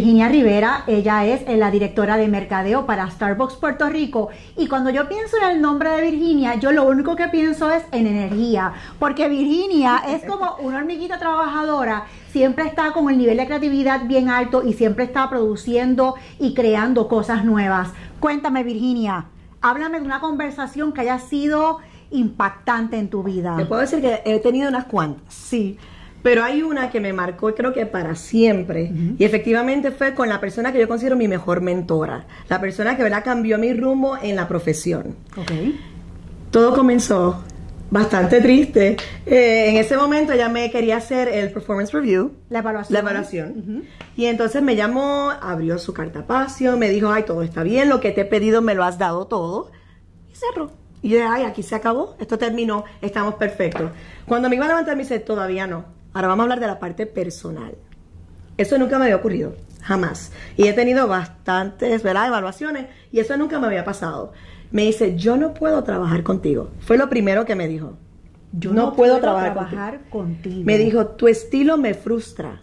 Virginia Rivera, ella es eh, la directora de mercadeo para Starbucks Puerto Rico y cuando yo pienso en el nombre de Virginia, yo lo único que pienso es en energía, porque Virginia es como una hormiguita trabajadora, siempre está con el nivel de creatividad bien alto y siempre está produciendo y creando cosas nuevas. Cuéntame Virginia, háblame de una conversación que haya sido impactante en tu vida. Te puedo decir que he tenido unas cuantas. Sí. Pero hay una que me marcó, creo que para siempre. Y efectivamente fue con la persona que yo considero mi mejor mentora. La persona que, ¿verdad?, cambió mi rumbo en la profesión. Ok. Todo comenzó bastante triste. Eh, en ese momento ella me quería hacer el performance review. La evaluación. La evaluación. Y entonces me llamó, abrió su carta cartapacio, me dijo, ay, todo está bien, lo que te he pedido me lo has dado todo. Y cerró. Y yo dije, ay, aquí se acabó, esto terminó, estamos perfectos. Cuando me iba a levantar me dice, todavía no Ahora vamos a hablar de la parte personal. Eso nunca me había ocurrido, jamás. Y he tenido bastantes, ¿verdad? Evaluaciones y eso nunca me había pasado. Me dice, yo no puedo trabajar contigo. Fue lo primero que me dijo. Yo no, puedo, trabajar, contigo. Me dijo, tu estilo me frustra.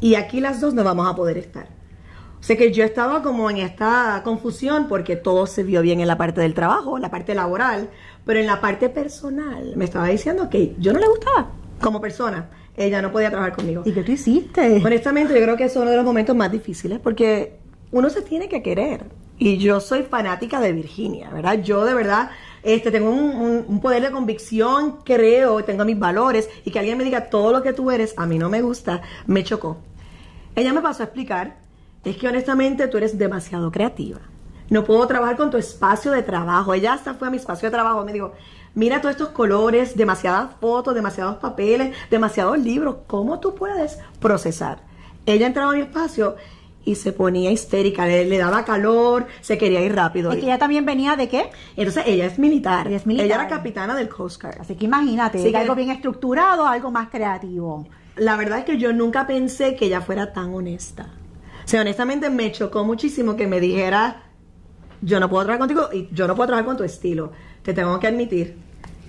Y aquí las dos no vamos a poder estar. O sea que yo estaba como en esta confusión porque todo se vio bien en la parte del trabajo, en la parte laboral, pero en la parte personal me estaba diciendo que yo no le gustaba como persona, ella no podía trabajar conmigo. ¿Y qué tú hiciste? Honestamente, yo creo que es uno de los momentos más difíciles porque uno se tiene que querer. Y yo soy fanática de Virginia, ¿verdad? Yo de verdad este, tengo un, poder de convicción, creo, tengo mis valores y que alguien me diga todo lo que tú eres, a mí no me gusta, me chocó. Ella me pasó a explicar, es que honestamente tú eres demasiado creativa. No puedo trabajar con tu espacio de trabajo. Ella hasta fue a mi espacio de trabajo, me dijo, Mira todos estos colores, demasiadas fotos, demasiados papeles, demasiados libros. ¿Cómo tú puedes procesar? Ella entraba a mi espacio y se ponía histérica, le, daba calor, se quería ir rápido. ¿Y que ella también venía de qué? Entonces ella es militar. Ella, es militar. ella era capitana del Coast Guard. Así que imagínate, algo bien estructurado, algo más creativo. La verdad es que yo nunca pensé que ella fuera tan honesta. O sea, honestamente me chocó muchísimo que me dijera, yo no puedo trabajar contigo y yo no puedo trabajar con tu estilo te tengo que admitir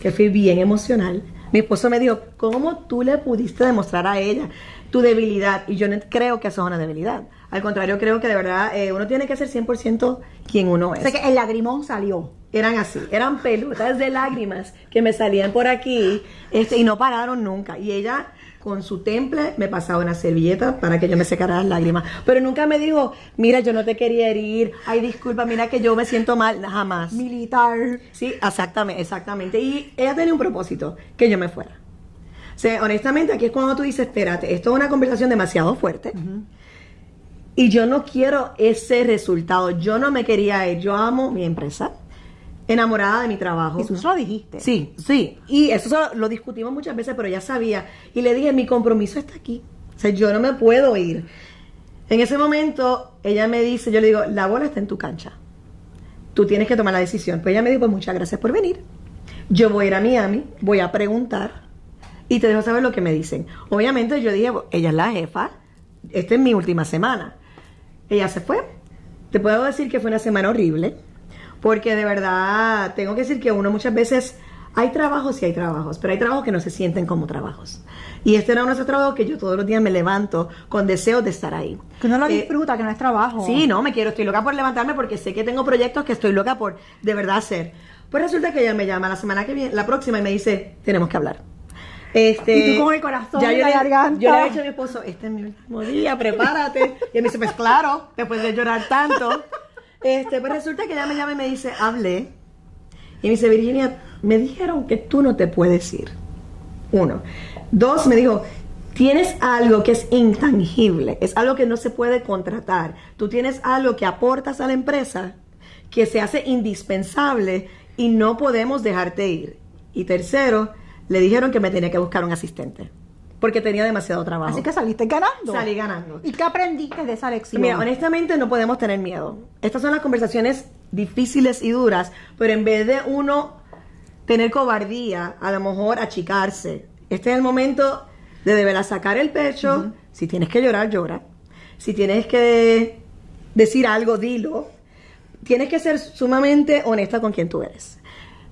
que fui bien emocional. Mi esposo me dijo, ¿cómo tú le pudiste demostrar a ella tu debilidad? Y yo no creo que eso es una debilidad. Al contrario, creo que de verdad eh, uno tiene que ser 100% quien uno es. O sea que el lagrimón salió. Eran así, eran pelotas de lágrimas que me salían por aquí este, y no pararon nunca. Y ella con su temple me pasaba una servilleta para que yo me secara las lágrimas. Pero nunca me dijo, mira, yo no te quería herir, ay, disculpa, mira que yo me siento mal, jamás. Militar. Sí, exactamente, exactamente. Y ella tenía un propósito, que yo me fuera. O sea, honestamente, aquí es cuando tú dices, espérate, esto es una conversación demasiado fuerte. Y yo no quiero ese resultado. Yo no me quería ir. Yo amo mi empresa enamorada de mi trabajo. Y tú lo dijiste. Sí, sí. Y eso lo discutimos muchas veces, pero ya sabía. Y le dije, mi compromiso está aquí. O sea, yo no me puedo ir. En ese momento, ella me dice, yo le digo, la bola está en tu cancha. Tú tienes que tomar la decisión. Pues ella me dijo, pues muchas gracias por venir. Yo voy a ir a Miami, voy a preguntar y te dejo saber lo que me dicen. Obviamente yo dije, ella es la jefa, esta es mi última semana. Ella se fue. Te puedo decir que fue una semana horrible porque de verdad tengo que decir que uno muchas veces hay trabajos y hay trabajos, pero hay trabajos que no se sienten como trabajos. Y este era uno de esos trabajos que yo todos los días me levanto con deseos de estar ahí. Que uno lo eh, disfruta, que no es trabajo. Sí, no, me quiero, estoy loca por levantarme porque sé que tengo proyectos que estoy loca por de verdad hacer. Pues resulta que ella me llama la semana que viene, la próxima, y me dice, tenemos que hablar. Este, y tú con el corazón ya yo, le, yo le he dicho a mi esposo, este es mi último día, prepárate. y él me dice, pues claro, después de llorar tanto. Este, pues resulta que ella me llama y me dice, hablé. Y me dice, Virginia, me dijeron que tú no te puedes ir. Uno. Dos, me dijo, tienes algo que es intangible, es algo que no se puede contratar. Tú tienes algo que aportas a la empresa que se hace indispensable y no podemos dejarte ir. Y tercero, le dijeron que me tenía que buscar un asistente porque tenía demasiado trabajo. Así que saliste ganando. Salí ganando. ¿Y qué aprendiste de esa lección? Mira, honestamente no podemos tener miedo. Estas son las conversaciones difíciles y duras, pero en vez de uno tener cobardía, a lo mejor achicarse, este es el momento de deberla sacar el pecho. Si tienes que llorar, llora. Si tienes que decir algo, dilo. Tienes que ser sumamente honesta con quien tú eres.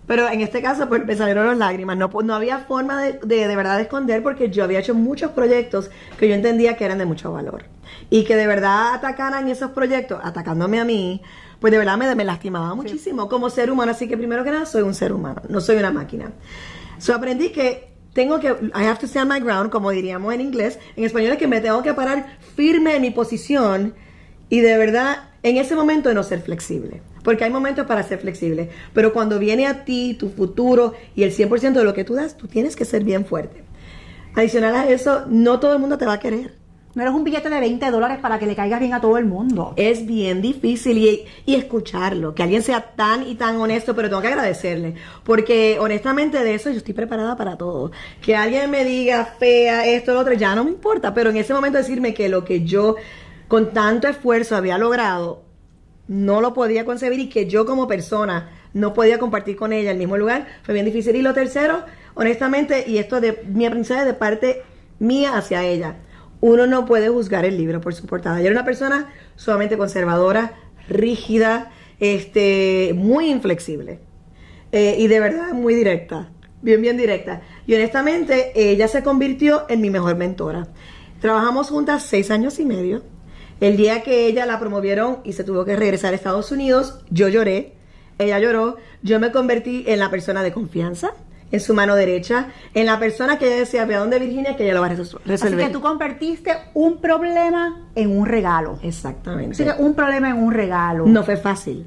Pero en este caso, pues me salieron las lágrimas. No, no había forma de, de, de verdad de esconder porque yo había hecho muchos proyectos que yo entendía que eran de mucho valor. Y que de verdad atacaran esos proyectos, atacándome a mí, pues de verdad me, me lastimaba muchísimo como ser humano. Así que primero que nada, soy un ser humano, no soy una máquina. So aprendí que tengo que, I have to stand my ground, como diríamos en inglés. En español es que me tengo que parar firme en mi posición y de verdad en ese momento de no ser flexible. Porque hay momentos para ser flexible. Pero cuando viene a ti tu futuro y el 100% de lo que tú das, tú tienes que ser bien fuerte. Adicional a eso, no todo el mundo te va a querer. No eres un billete de 20 dólares para que le caigas bien a todo el mundo. Es bien difícil y, y, escucharlo, que alguien sea tan y tan honesto, pero tengo que agradecerle, porque honestamente de eso yo estoy preparada para todo. Que alguien me diga fea, esto, lo otro, ya no me importa, pero en ese momento decirme que lo que yo con tanto esfuerzo había logrado, no lo podía concebir y que yo como persona no podía compartir con ella el mismo lugar, fue bien difícil. Y lo tercero, honestamente, y esto de mi aprendizaje de parte mía hacia ella, uno no puede juzgar el libro por su portada. Yo era una persona sumamente conservadora, rígida, este, muy inflexible eh, y de verdad muy directa, bien, bien directa. Y honestamente, ella se convirtió en mi mejor mentora. Trabajamos juntas seis años y medio. El día que ella la promovieron y se tuvo que regresar a Estados Unidos, yo lloré, ella lloró, yo me convertí en la persona de confianza, en su mano derecha, en la persona que ella decía, ve a dónde Virginia, que ella lo va a resolver. Así que tú convertiste un problema en un regalo. Exactamente. Así que un problema en un regalo. No fue fácil.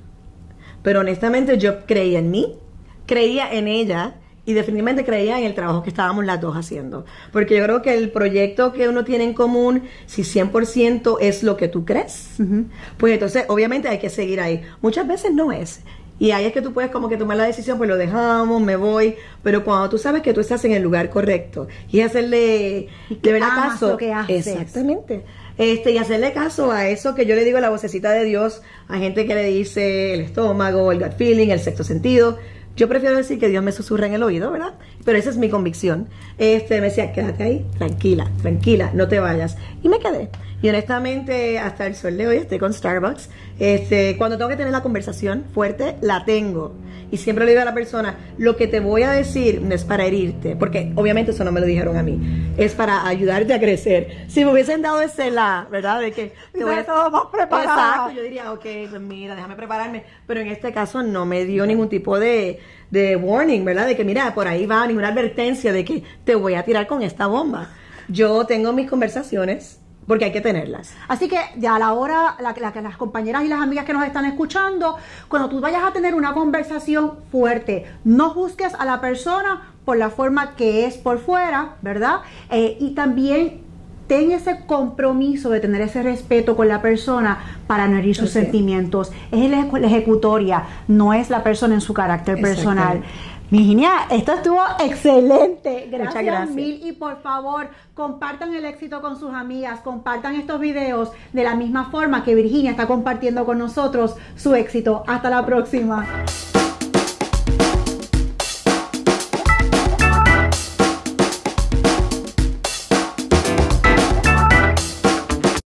Pero honestamente yo creía en mí, creía en ella y definitivamente creía en el trabajo que estábamos las dos haciendo. Porque yo creo que el proyecto que uno tiene en común, si 100% es lo que tú crees, uh -huh. pues entonces obviamente hay que seguir ahí. Muchas veces no es. Y ahí es que tú puedes como que tomar la decisión, pues lo dejamos, me voy. Pero cuando tú sabes que tú estás en el lugar correcto y hacerle de verdad caso. Lo que haces. Exactamente. Este, y hacerle caso a eso que yo le digo a la vocecita de Dios, a gente que le dice el estómago, el gut feeling, el sexto sentido. Yo prefiero decir que Dios me susurra en el oído, ¿verdad? Pero esa es mi convicción. Este, me decía, quédate ahí, tranquila, tranquila, no te vayas. Y me quedé. Y honestamente, hasta el sol de hoy estoy con Starbucks. Este, cuando tengo que tener la conversación fuerte, la tengo. Y siempre le digo a la persona, lo que te voy a decir no es para herirte, porque obviamente eso no me lo dijeron a mí, es para ayudarte a crecer. Si me hubiesen dado ese la, ¿verdad? De que te voy a todo más preparado. Exacto, yo diría, ok, pues mira, déjame prepararme. Pero en este caso no me dio ningún tipo de, de warning, ¿verdad? De que mira, por ahí va ninguna advertencia de que te voy a tirar con esta bomba. Yo tengo mis conversaciones, porque hay que tenerlas. Así que ya a la hora, la, la, las compañeras y las amigas que nos están escuchando, cuando tú vayas a tener una conversación fuerte, no juzgues a la persona por la forma que es por fuera, ¿verdad? Eh, y también ten ese compromiso de tener ese respeto con la persona para no herir sus okay. sentimientos. Es la, la ejecutoria, no es la persona en su carácter personal. Virginia, esto estuvo excelente. Gracias, Muchas gracias mil. Y por favor, compartan el éxito con sus amigas, compartan estos videos de la misma forma que Virginia está compartiendo con nosotros su éxito. Hasta la próxima.